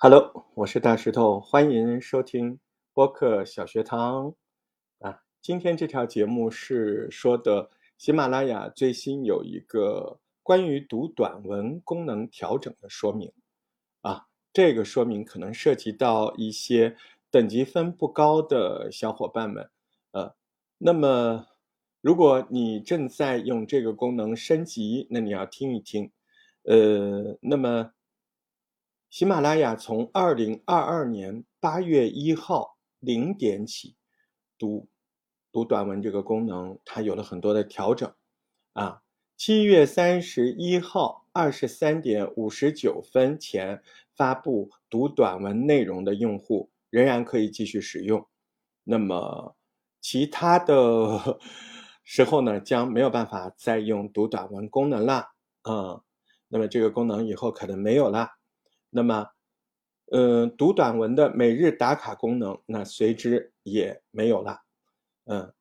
Hello，我是大石头，欢迎收听播客小学堂啊。今天这条节目是说的喜马拉雅最新有一个关于读短文功能调整的说明啊。这个说明可能涉及到一些等级分不高的小伙伴们，呃，那么如果你正在用这个功能升级，那你要听一听，呃，那么。喜马拉雅从二零二二年八月一号零点起，读读短文这个功能，它有了很多的调整。啊，七月三十一号二十三点五十九分前发布读短文内容的用户仍然可以继续使用。那么其他的 时候呢，将没有办法再用读短文功能了。嗯，那么这个功能以后可能没有了。那么，嗯，读短文的每日打卡功能，那随之也没有了。嗯，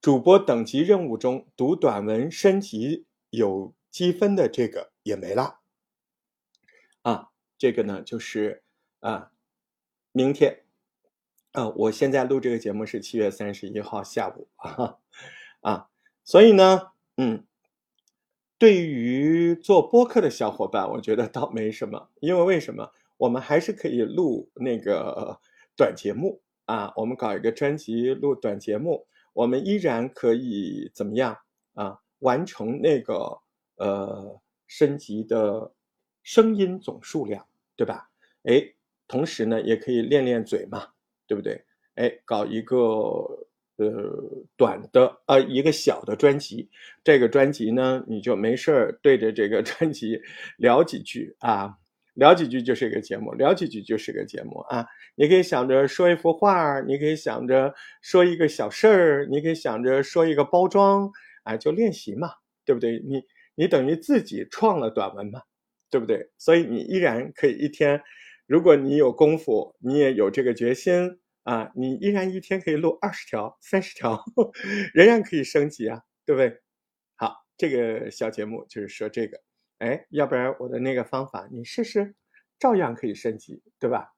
主播等级任务中读短文升级有积分的这个也没了。啊，这个呢就是啊，明天啊，我现在录这个节目是七月三十一号下午啊 啊，所以呢，嗯。对于做播客的小伙伴，我觉得倒没什么，因为为什么？我们还是可以录那个短节目啊，我们搞一个专辑录短节目，我们依然可以怎么样啊？完成那个呃升级的声音总数量，对吧？哎，同时呢，也可以练练嘴嘛，对不对？哎，搞一个。短的呃，一个小的专辑，这个专辑呢，你就没事儿对着这个 专辑聊几句啊，聊几句就是一个节目，聊几句就是个节目啊。你可以想着说一幅画，你可以想着说一个小事儿，你可以想着说一个包装，啊，就练习嘛，对不对？你你等于自己创了短文嘛，对不对？所以你依然可以一天，如果你有功夫，你也有这个决心。啊，你依然一天可以录二十条、三十条，仍然可以升级啊，对不对？好，这个小节目就是说这个，哎，要不然我的那个方法你试试，照样可以升级，对吧？